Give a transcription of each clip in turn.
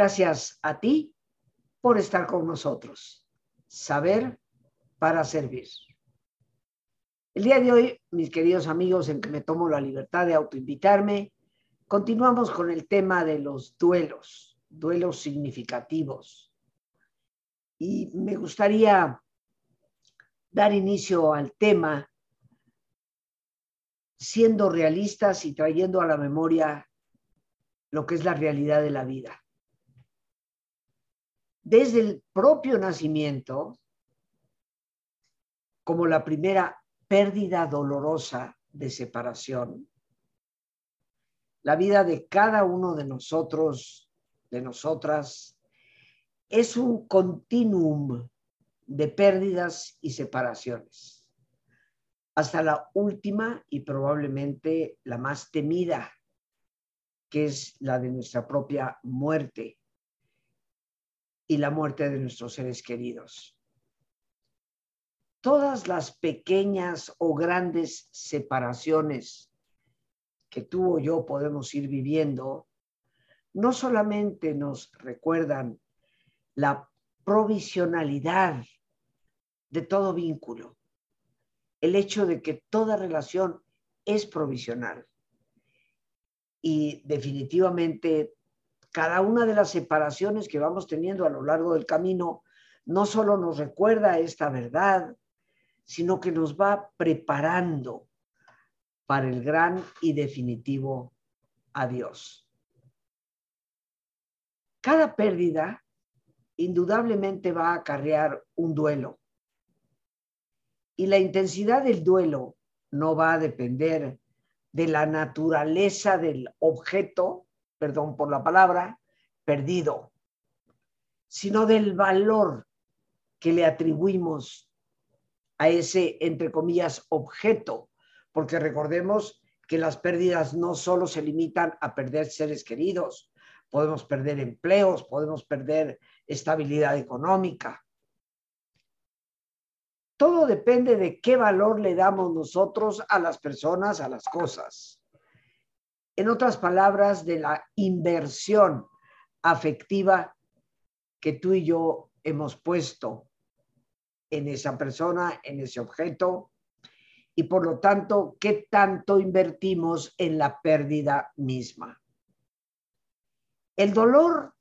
Gracias a ti por estar con nosotros. Saber para servir. El día de hoy, mis queridos amigos, en que me tomo la libertad de autoinvitarme, continuamos con el tema de los duelos, duelos significativos. Y me gustaría dar inicio al tema siendo realistas y trayendo a la memoria lo que es la realidad de la vida. Desde el propio nacimiento, como la primera pérdida dolorosa de separación, la vida de cada uno de nosotros, de nosotras, es un continuum de pérdidas y separaciones, hasta la última y probablemente la más temida, que es la de nuestra propia muerte y la muerte de nuestros seres queridos. Todas las pequeñas o grandes separaciones que tú o yo podemos ir viviendo, no solamente nos recuerdan la provisionalidad de todo vínculo, el hecho de que toda relación es provisional. Y definitivamente cada una de las separaciones que vamos teniendo a lo largo del camino no solo nos recuerda esta verdad, sino que nos va preparando para el gran y definitivo adiós. Cada pérdida indudablemente va a acarrear un duelo. Y la intensidad del duelo no va a depender de la naturaleza del objeto, perdón por la palabra, perdido, sino del valor que le atribuimos a ese, entre comillas, objeto, porque recordemos que las pérdidas no solo se limitan a perder seres queridos, podemos perder empleos, podemos perder estabilidad económica. Todo depende de qué valor le damos nosotros a las personas, a las cosas. En otras palabras, de la inversión afectiva que tú y yo hemos puesto en esa persona, en ese objeto, y por lo tanto, qué tanto invertimos en la pérdida misma. El dolor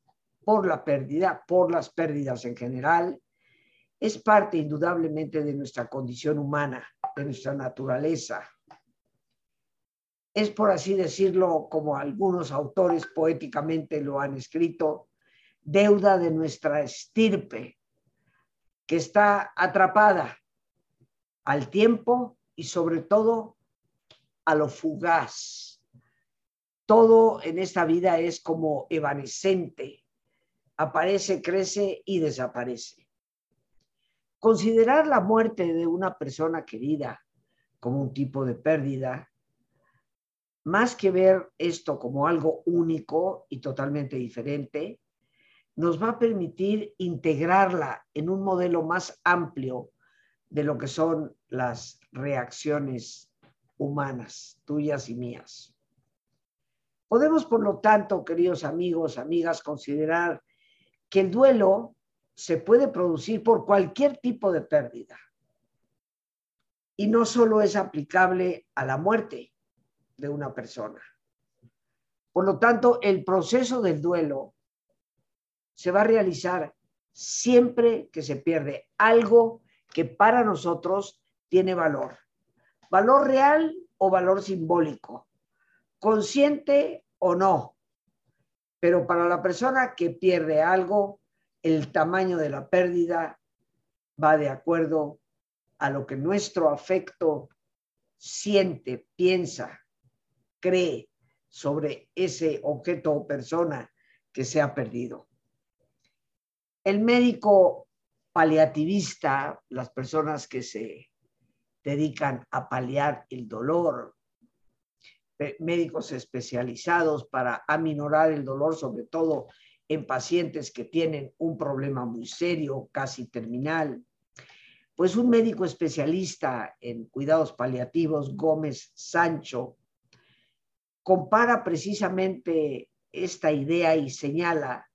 por la pérdida, por las pérdidas en general, es parte indudablemente de nuestra condición humana, de nuestra naturaleza. Es, por así decirlo, como algunos autores poéticamente lo han escrito, deuda de nuestra estirpe, que está atrapada al tiempo y sobre todo a lo fugaz. Todo en esta vida es como evanescente, aparece, crece y desaparece. Considerar la muerte de una persona querida como un tipo de pérdida, más que ver esto como algo único y totalmente diferente, nos va a permitir integrarla en un modelo más amplio de lo que son las reacciones humanas, tuyas y mías. Podemos, por lo tanto, queridos amigos, amigas, considerar que el duelo se puede producir por cualquier tipo de pérdida. Y no solo es aplicable a la muerte de una persona. Por lo tanto, el proceso del duelo se va a realizar siempre que se pierde algo que para nosotros tiene valor. Valor real o valor simbólico. Consciente o no. Pero para la persona que pierde algo, el tamaño de la pérdida va de acuerdo a lo que nuestro afecto siente, piensa, cree sobre ese objeto o persona que se ha perdido. El médico paliativista, las personas que se dedican a paliar el dolor, médicos especializados para aminorar el dolor, sobre todo en pacientes que tienen un problema muy serio, casi terminal. Pues un médico especialista en cuidados paliativos, Gómez Sancho, compara precisamente esta idea y señala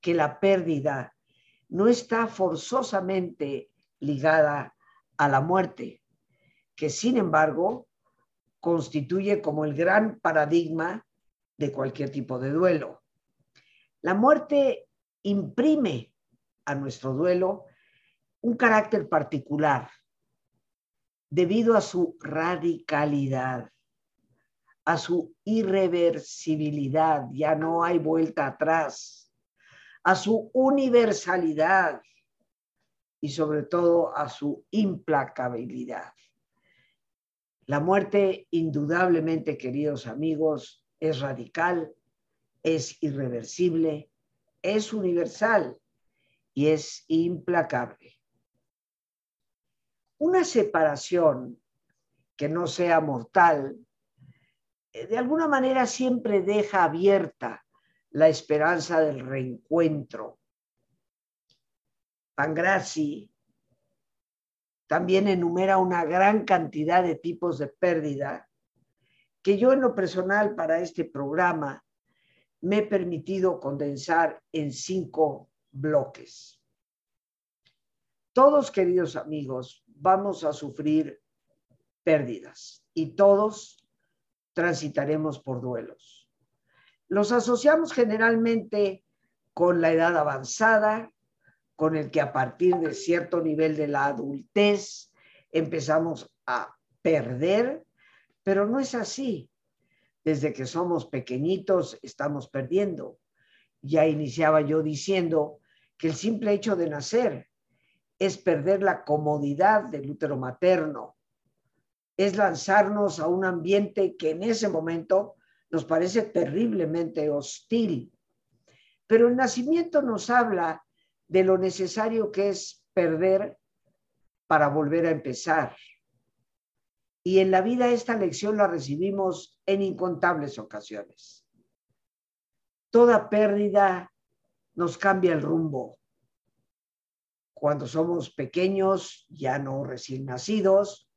que la pérdida no está forzosamente ligada a la muerte, que sin embargo constituye como el gran paradigma de cualquier tipo de duelo. La muerte imprime a nuestro duelo un carácter particular debido a su radicalidad, a su irreversibilidad, ya no hay vuelta atrás, a su universalidad y sobre todo a su implacabilidad. La muerte, indudablemente, queridos amigos, es radical, es irreversible, es universal y es implacable. Una separación que no sea mortal, de alguna manera siempre deja abierta la esperanza del reencuentro. Pangraci también enumera una gran cantidad de tipos de pérdida que yo en lo personal para este programa me he permitido condensar en cinco bloques. Todos, queridos amigos, vamos a sufrir pérdidas y todos transitaremos por duelos. Los asociamos generalmente con la edad avanzada, con el que a partir de cierto nivel de la adultez empezamos a perder, pero no es así. Desde que somos pequeñitos estamos perdiendo. Ya iniciaba yo diciendo que el simple hecho de nacer es perder la comodidad del útero materno, es lanzarnos a un ambiente que en ese momento nos parece terriblemente hostil. Pero el nacimiento nos habla de lo necesario que es perder para volver a empezar. Y en la vida esta lección la recibimos en incontables ocasiones. Toda pérdida nos cambia el rumbo. Cuando somos pequeños, ya no recién nacidos,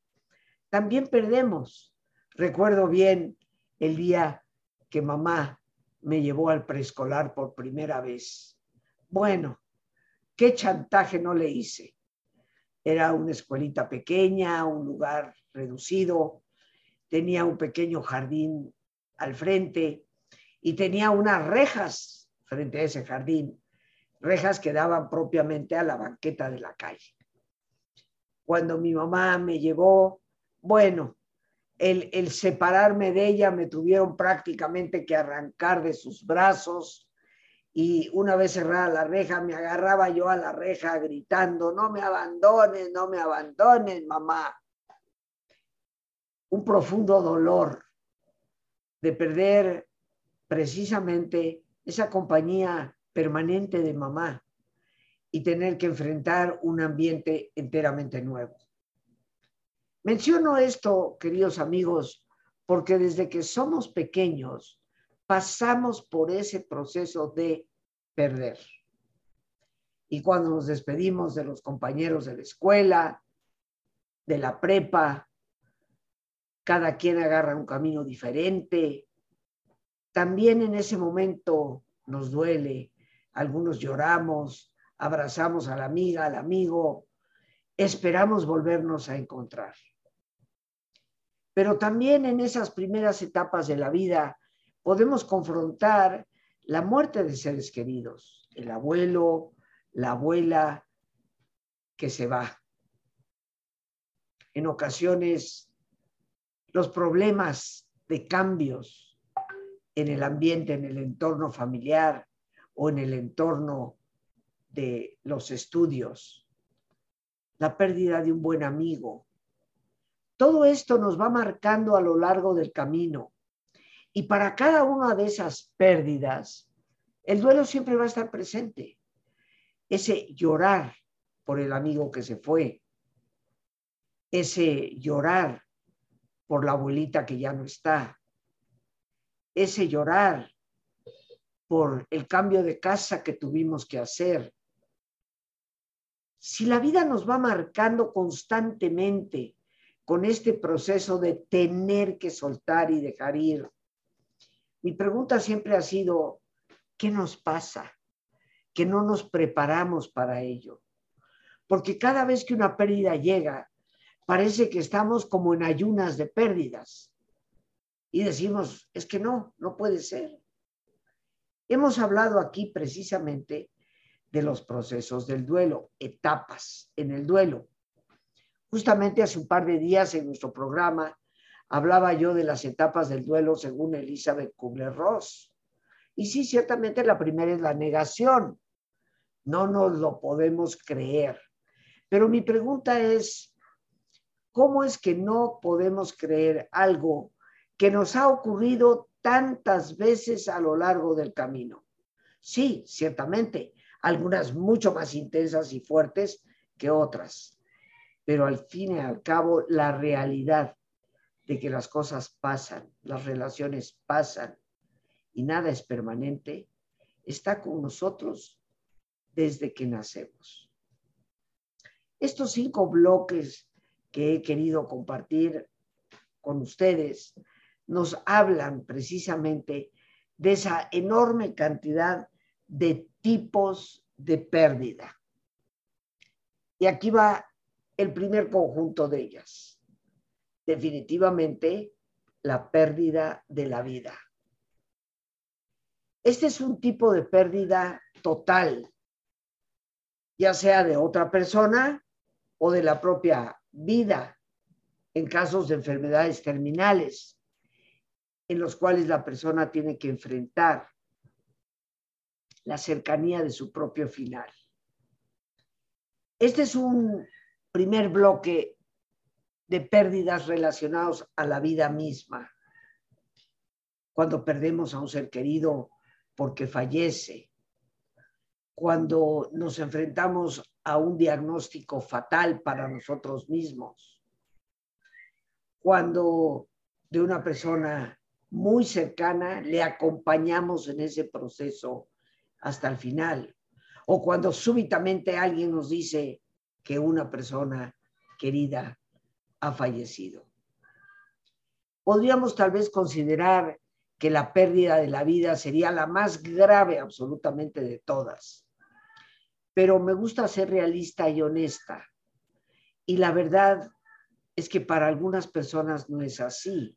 también perdemos. Recuerdo bien el día que mamá me llevó al preescolar por primera vez. Bueno, ¿Qué chantaje no le hice? Era una escuelita pequeña, un lugar reducido, tenía un pequeño jardín al frente y tenía unas rejas frente a ese jardín, rejas que daban propiamente a la banqueta de la calle. Cuando mi mamá me llevó, bueno, el, separarme de ella me tuvieron prácticamente que arrancar de sus brazos y una vez cerrada la reja, me agarraba yo a la reja gritando, no me abandones, no me abandones, mamá. Un profundo dolor de perder precisamente esa compañía permanente de mamá y tener que enfrentar un ambiente enteramente nuevo. Menciono esto, queridos amigos, porque desde que somos pequeños, pasamos por ese proceso de perder. Y cuando nos despedimos de los compañeros de la escuela, de la prepa, cada quien agarra un camino diferente. También en ese momento nos duele, algunos lloramos, abrazamos a la amiga, al amigo, esperamos volvernos a encontrar. Pero también en esas primeras etapas de la vida podemos confrontar la muerte de seres queridos, el abuelo, la abuela que se va. En ocasiones, los problemas de cambios en el ambiente, en el entorno familiar o en el entorno de los estudios, la pérdida de un buen amigo. Todo esto nos va marcando a lo largo del camino y para cada una de esas pérdidas, el duelo siempre va a estar presente. Ese llorar por el amigo que se fue, ese llorar por la abuelita que ya no está, ese llorar por el cambio de casa que tuvimos que hacer. Si la vida nos va marcando constantemente con este proceso de tener que soltar y dejar ir, mi pregunta siempre ha sido, ¿qué nos pasa? que no nos preparamos para ello. Porque cada vez que una pérdida llega, parece que estamos como en ayunas de pérdidas. Y decimos, es que no, no puede ser. Hemos hablado aquí precisamente de los procesos del duelo, etapas en el duelo. Justamente hace un par de días en nuestro programa hablaba yo de las etapas del duelo según Elizabeth Kubler-Ross. Y sí, ciertamente la primera es la negación. No nos lo podemos creer. Pero mi pregunta es, ¿cómo es que no podemos creer algo que nos ha ocurrido tantas veces a lo largo del camino? Sí, ciertamente, algunas mucho más intensas y fuertes que otras, pero al fin y al cabo la realidad de que las cosas pasan, las relaciones pasan y nada es permanente, está con nosotros desde que nacemos. Estos cinco bloques que he querido compartir con ustedes nos hablan precisamente de esa enorme cantidad de tipos de pérdida. Y aquí va el primer conjunto de ellas. Definitivamente la pérdida de la vida. Este es un tipo de pérdida total, ya sea de otra persona o de la propia vida, en casos de enfermedades terminales, en los cuales la persona tiene que enfrentar la cercanía de su propio final. Este es un primer bloque de pérdidas relacionados a la vida misma. Cuando perdemos a un ser querido porque fallece, cuando nos enfrentamos a un diagnóstico fatal para nosotros mismos, cuando de una persona muy cercana le acompañamos en ese proceso hasta el final, o cuando súbitamente alguien nos dice que una persona querida ha fallecido. Podríamos tal vez considerar que la pérdida de la vida sería la más grave absolutamente de todas. Pero me gusta ser realista y honesta. Y la verdad es que para algunas personas no es así.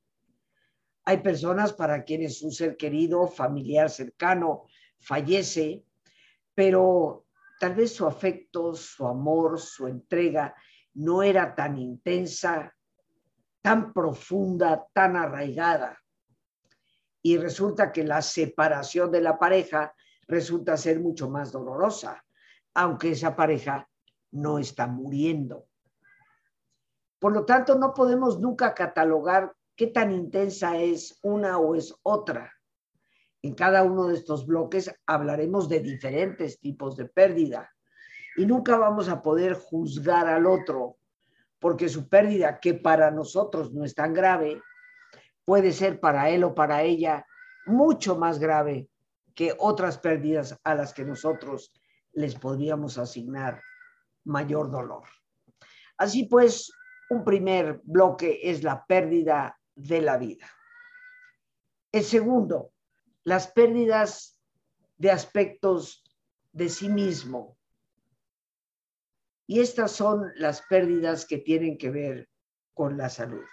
Hay personas para quienes un ser querido, familiar cercano, fallece, pero tal vez su afecto, su amor, su entrega no era tan intensa, tan profunda, tan arraigada y resulta que la separación de la pareja resulta ser mucho más dolorosa, aunque esa pareja no está muriendo. Por lo tanto, no podemos nunca catalogar qué tan intensa es una o es otra. En cada uno de estos bloques hablaremos de diferentes tipos de pérdida y nunca vamos a poder juzgar al otro porque su pérdida, que para nosotros no es tan grave, puede ser para él o para ella mucho más grave que otras pérdidas a las que nosotros les podríamos asignar mayor dolor. Así pues, un primer bloque es la pérdida de la vida. El segundo, las pérdidas de aspectos de sí mismo. Y estas son las pérdidas que tienen que ver con la salud.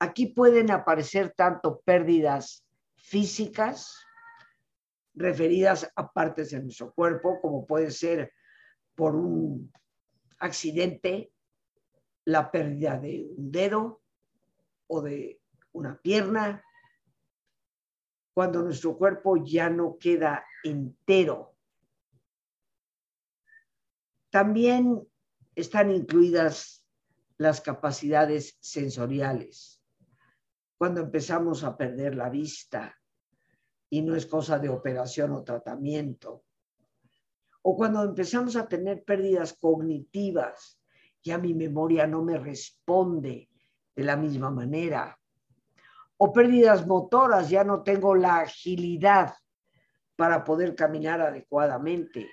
Aquí pueden aparecer tanto pérdidas físicas referidas a partes de nuestro cuerpo, como puede ser por un accidente, la pérdida de un dedo o de una pierna, cuando nuestro cuerpo ya no queda entero. También están incluidas las capacidades sensoriales cuando empezamos a perder la vista y no es cosa de operación o tratamiento. O cuando empezamos a tener pérdidas cognitivas, ya mi memoria no me responde de la misma manera. O pérdidas motoras, ya no tengo la agilidad para poder caminar adecuadamente,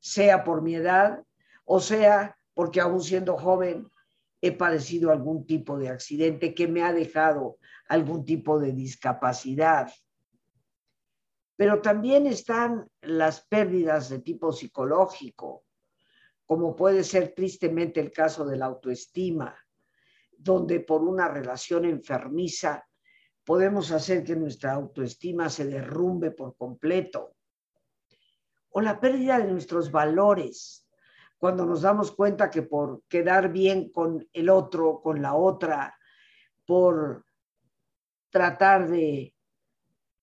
sea por mi edad o sea porque aún siendo joven he padecido algún tipo de accidente que me ha dejado algún tipo de discapacidad. Pero también están las pérdidas de tipo psicológico, como puede ser tristemente el caso de la autoestima, donde por una relación enfermiza podemos hacer que nuestra autoestima se derrumbe por completo. O la pérdida de nuestros valores, cuando nos damos cuenta que por quedar bien con el otro, con la otra, por tratar de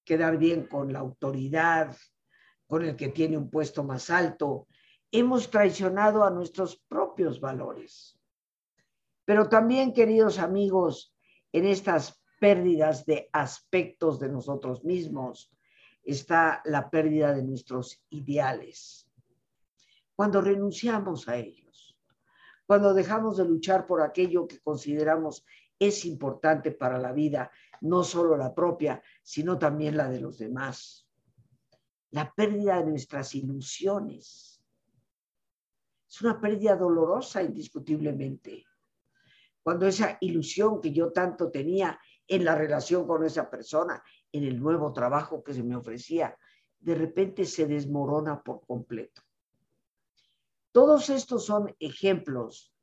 quedar bien con la autoridad, con el que tiene un puesto más alto, hemos traicionado a nuestros propios valores. Pero también, queridos amigos, en estas pérdidas de aspectos de nosotros mismos está la pérdida de nuestros ideales. Cuando renunciamos a ellos, cuando dejamos de luchar por aquello que consideramos es importante para la vida, no solo la propia, sino también la de los demás. La pérdida de nuestras ilusiones. Es una pérdida dolorosa, indiscutiblemente cuando esa ilusión que yo tanto tenía en la relación con esa persona, en el nuevo trabajo que se me ofrecía, de repente se desmorona por completo. Todos estos son ejemplos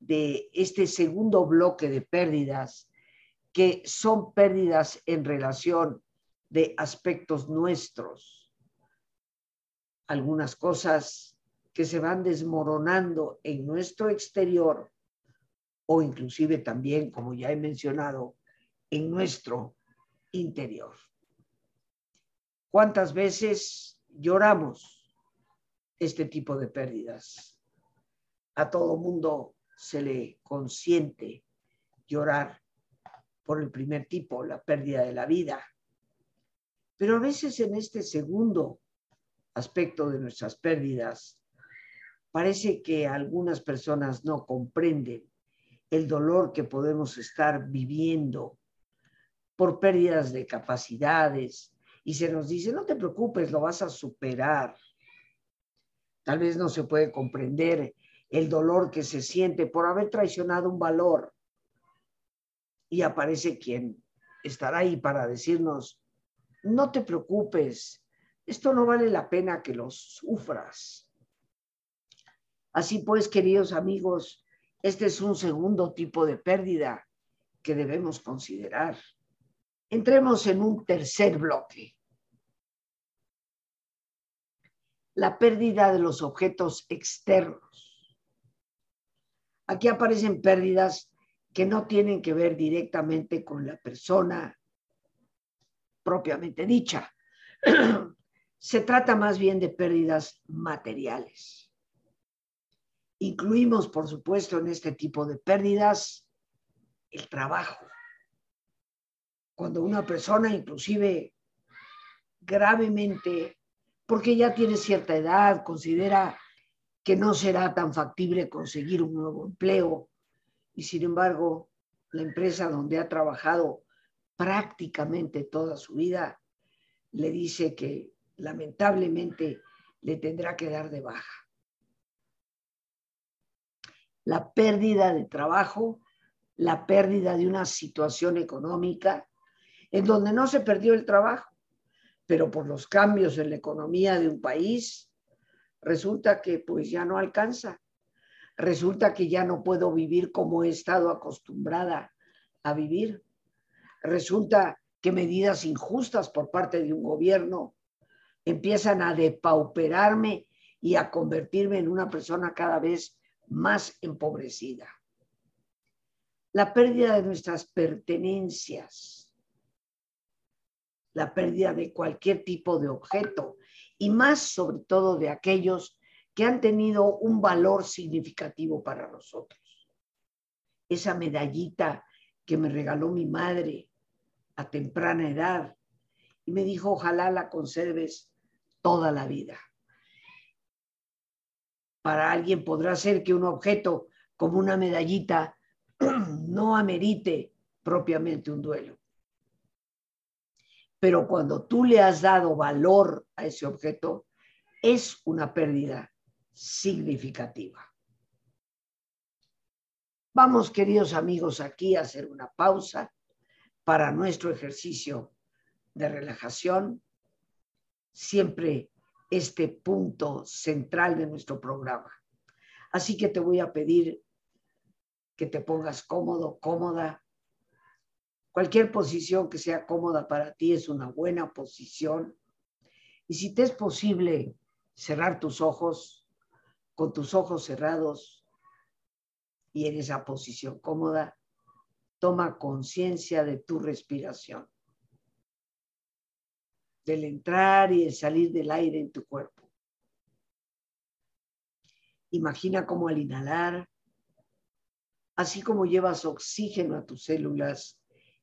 de este segundo bloque de pérdidas que son pérdidas en relación de aspectos nuestros. Algunas cosas que se van desmoronando en nuestro exterior o inclusive también, como ya he mencionado, en nuestro interior. ¿Cuántas veces lloramos este tipo de pérdidas? A todo mundo se le consiente llorar por el primer tipo, la pérdida de la vida. Pero a veces en este segundo aspecto de nuestras pérdidas, parece que algunas personas no comprenden el dolor que podemos estar viviendo por pérdidas de capacidades y se nos dice, no te preocupes, lo vas a superar. Tal vez no se puede comprender el dolor que se siente por haber traicionado un valor. Y aparece quien estará ahí para decirnos, no te preocupes, esto no vale la pena que lo sufras. Así pues, queridos amigos, este es un segundo tipo de pérdida que debemos considerar. Entremos en un tercer bloque. La pérdida de los objetos externos. Aquí aparecen pérdidas que no tienen que ver directamente con la persona propiamente dicha. Se trata más bien de pérdidas materiales. Incluimos, por supuesto, en este tipo de pérdidas el trabajo. Cuando una persona, inclusive gravemente, porque ya tiene cierta edad, considera que no será tan factible conseguir un nuevo empleo y sin embargo la empresa donde ha trabajado prácticamente toda su vida le dice que lamentablemente le tendrá que dar de baja. La pérdida de trabajo, la pérdida de una situación económica, en donde no se perdió el trabajo, pero por los cambios en la economía de un país, resulta que pues ya no alcanza, resulta que ya no puedo vivir como he estado acostumbrada a vivir, resulta que medidas injustas por parte de un gobierno empiezan a depauperarme y a convertirme en una persona cada vez más empobrecida. La pérdida de nuestras pertenencias, la pérdida de cualquier tipo de objeto y más sobre todo de aquellos que han tenido un valor significativo para nosotros. Esa medallita que me regaló mi madre a temprana edad y me dijo, ojalá la conserves toda la vida para alguien podrá ser que un objeto como una medallita no amerite propiamente un duelo. Pero cuando tú le has dado valor a ese objeto, es una pérdida significativa. Vamos, queridos amigos, aquí a hacer una pausa para nuestro ejercicio de relajación siempre este punto central de nuestro programa. Así que te voy a pedir que te pongas cómodo, cómoda. Cualquier posición que sea cómoda para ti es una buena posición. Y si te es posible cerrar tus ojos, con tus ojos cerrados y en esa posición cómoda, toma conciencia de tu respiración, del entrar y el salir del aire en tu cuerpo. Imagina cómo al inhalar, así como llevas oxígeno a tus células,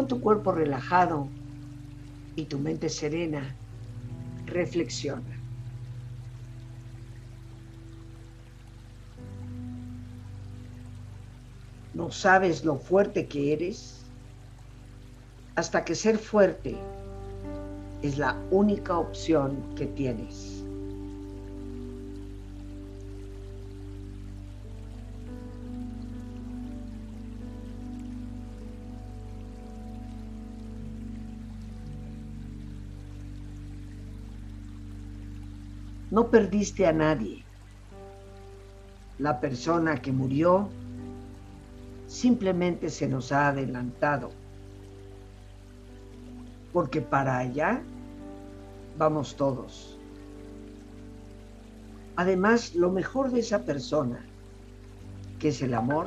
Con tu cuerpo relajado y tu mente serena, reflexiona. no sabes lo fuerte que eres, hasta que ser fuerte es la única opción que tienes. No perdiste a nadie. La persona que murió simplemente se nos ha adelantado, porque para allá vamos todos. Además, lo mejor de esa persona, que es el amor,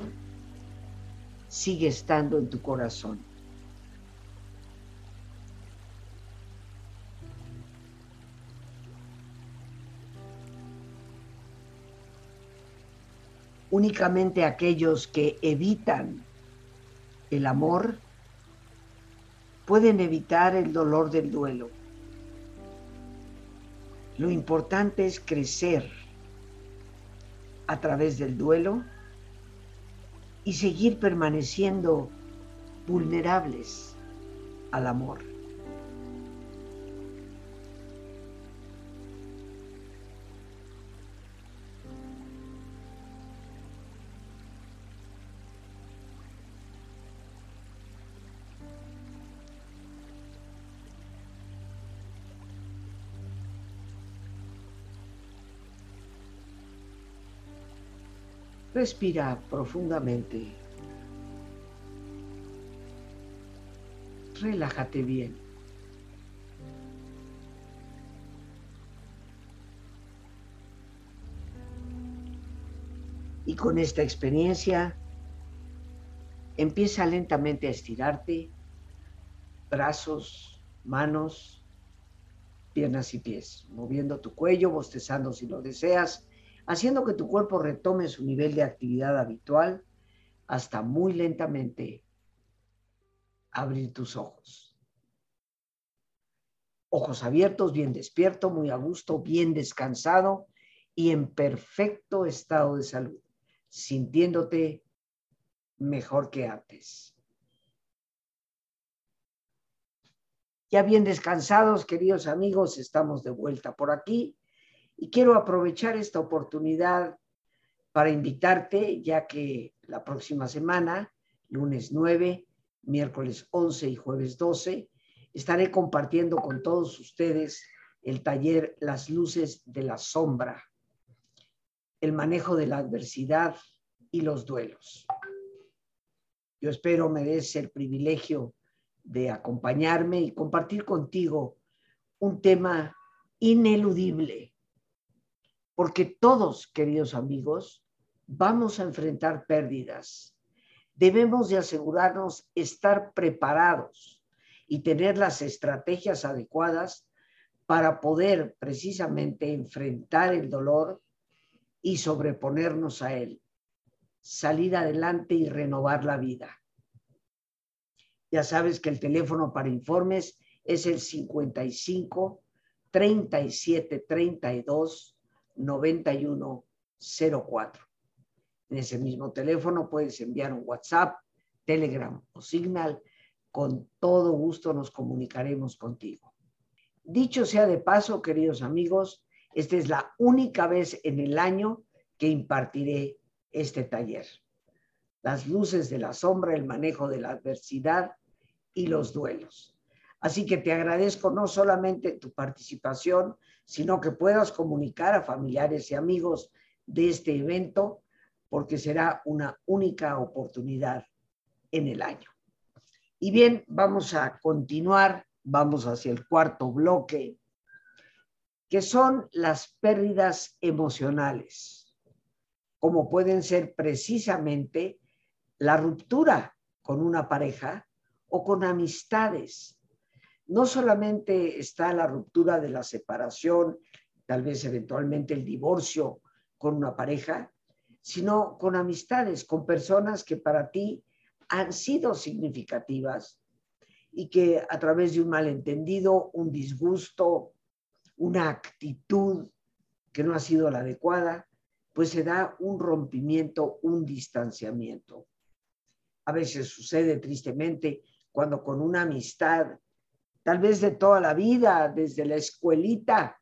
sigue estando en tu corazón. Únicamente aquellos que evitan el amor pueden evitar el dolor del duelo. Lo importante es crecer a través del duelo y seguir permaneciendo vulnerables al amor. Respira profundamente. Relájate bien. Y con esta experiencia, empieza lentamente a estirarte, brazos, manos, piernas y pies, moviendo tu cuello, bostezando si lo deseas haciendo que tu cuerpo retome su nivel de actividad habitual hasta muy lentamente abrir tus ojos. Ojos abiertos, bien despierto, muy a gusto, bien descansado y en perfecto estado de salud, sintiéndote mejor que antes. Ya bien descansados, queridos amigos, estamos de vuelta por aquí y quiero aprovechar esta oportunidad para invitarte, ya que la próxima semana, lunes 9, miércoles 11 y jueves 12, estaré compartiendo con todos ustedes el taller Las luces de la sombra, el manejo de la adversidad y los duelos. Yo espero me des el privilegio de acompañarme y compartir contigo un tema ineludible porque todos, queridos amigos, vamos a enfrentar pérdidas. Debemos de asegurarnos estar preparados y tener las estrategias adecuadas para poder precisamente enfrentar el dolor y sobreponernos a él, salir adelante y renovar la vida. Ya sabes que el teléfono para informes es el 55 37 32 91 04. En ese mismo teléfono puedes enviar un WhatsApp, Telegram o Signal. Con todo gusto nos comunicaremos contigo. Dicho sea de paso, queridos amigos, esta es la única vez en el año que impartiré este taller. Las luces de la sombra, el manejo de la adversidad y los duelos. Así que te agradezco no solamente tu participación, sino que puedas comunicar a familiares y amigos de este evento, porque será una única oportunidad en el año. Y bien, vamos a continuar, vamos hacia el cuarto bloque, que son las pérdidas emocionales, como pueden ser precisamente la ruptura con una pareja o con amistades. No solamente está la ruptura de la separación, tal vez eventualmente el divorcio con una pareja, sino con amistades, con personas que para ti han sido significativas y que a través de un malentendido, un disgusto, una actitud que no ha sido la adecuada, pues se da un rompimiento, un distanciamiento. A veces sucede tristemente cuando con una amistad, tal vez de toda la vida, desde la escuelita,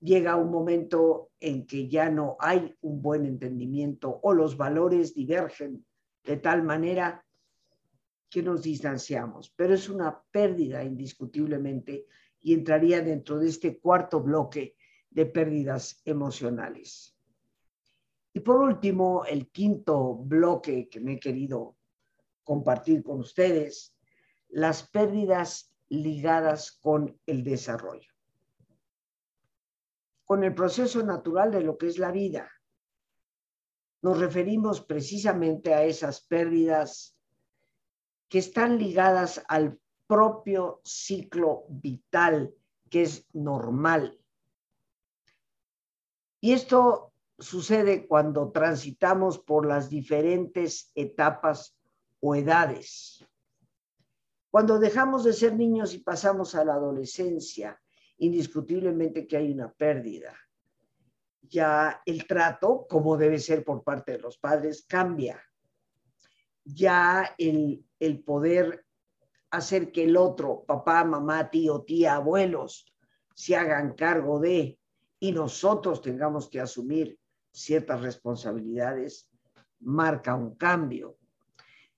llega un momento en que ya no hay un buen entendimiento o los valores divergen de tal manera que nos distanciamos. Pero es una pérdida indiscutiblemente y entraría dentro de este cuarto bloque de pérdidas emocionales. Y por último, el quinto bloque que me he querido compartir con ustedes, las pérdidas ligadas con el desarrollo con el proceso natural de lo que es la vida. Nos referimos precisamente a esas pérdidas que están ligadas al propio ciclo vital que es normal. Y esto sucede cuando transitamos por las diferentes etapas o edades. Cuando dejamos de ser niños y pasamos a la adolescencia, indiscutiblemente que hay una pérdida. Ya el trato, como debe ser por parte de los padres, cambia. Ya el, el poder hacer que el otro, papá, mamá, tío, tía, abuelos, se hagan cargo de y nosotros tengamos que asumir ciertas responsabilidades, marca un cambio.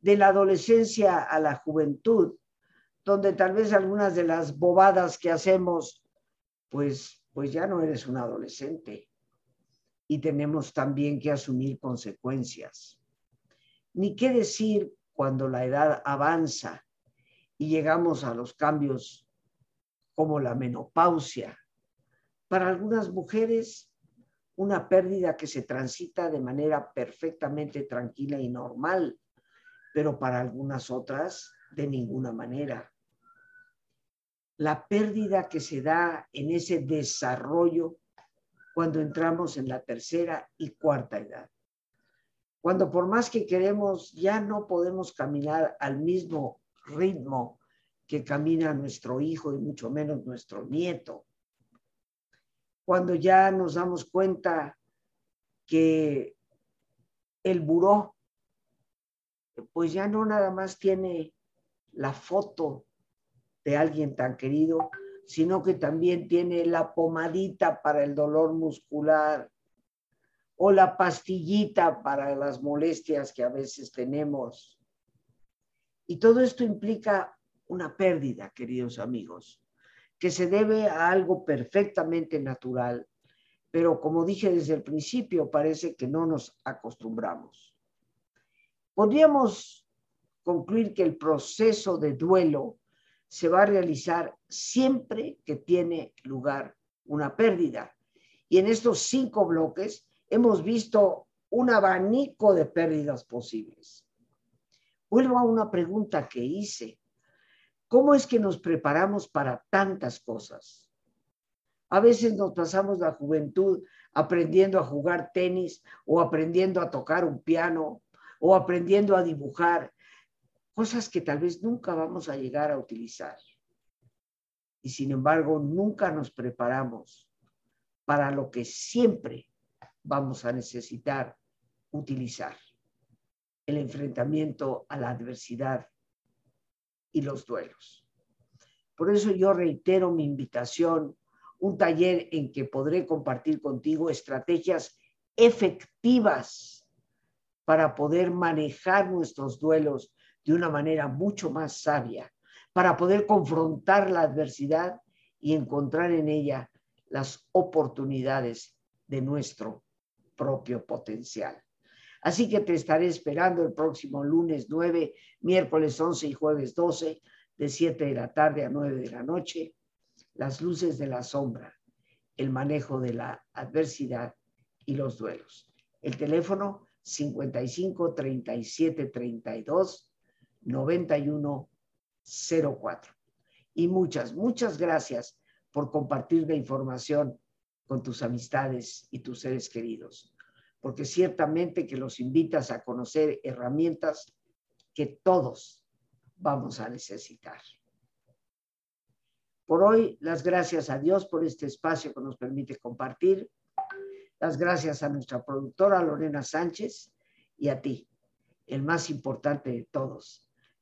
De la adolescencia a la juventud, donde tal vez algunas de las bobadas que hacemos pues, pues ya no eres un adolescente y tenemos también que asumir consecuencias. Ni qué decir cuando la edad avanza y llegamos a los cambios como la menopausia. Para algunas mujeres, una pérdida que se transita de manera perfectamente tranquila y normal, pero para algunas otras, de ninguna manera la pérdida que se da en ese desarrollo cuando entramos en la tercera y cuarta edad. Cuando por más que queremos ya no podemos caminar al mismo ritmo que camina nuestro hijo y mucho menos nuestro nieto. Cuando ya nos damos cuenta que el buró, pues ya no nada más tiene la foto de alguien tan querido, sino que también tiene la pomadita para el dolor muscular o la pastillita para las molestias que a veces tenemos. Y todo esto implica una pérdida, queridos amigos, que se debe a algo perfectamente natural, pero como dije desde el principio, parece que no nos acostumbramos. Podríamos concluir que el proceso de duelo se va a realizar siempre que tiene lugar una pérdida. Y en estos cinco bloques hemos visto un abanico de pérdidas posibles. Vuelvo a una pregunta que hice. ¿Cómo es que nos preparamos para tantas cosas? A veces nos pasamos la juventud aprendiendo a jugar tenis o aprendiendo a tocar un piano o aprendiendo a dibujar cosas que tal vez nunca vamos a llegar a utilizar. Y sin embargo, nunca nos preparamos para lo que siempre vamos a necesitar utilizar, el enfrentamiento a la adversidad y los duelos. Por eso yo reitero mi invitación, un taller en que podré compartir contigo estrategias efectivas para poder manejar nuestros duelos de una manera mucho más sabia, para poder confrontar la adversidad y encontrar en ella las oportunidades de nuestro propio potencial. Así que te estaré esperando el próximo lunes 9, miércoles 11 y jueves 12, de 7 de la tarde a 9 de la noche. Las luces de la sombra, el manejo de la adversidad y los duelos. El teléfono 55 37 32 91 04. Y muchas, muchas gracias por compartir la información con tus amistades y tus seres queridos, porque ciertamente que los invitas a conocer herramientas que todos vamos a necesitar. Por hoy, las gracias a Dios por este espacio que nos permite compartir. Las gracias a nuestra productora Lorena Sánchez y a ti, el más importante de todos.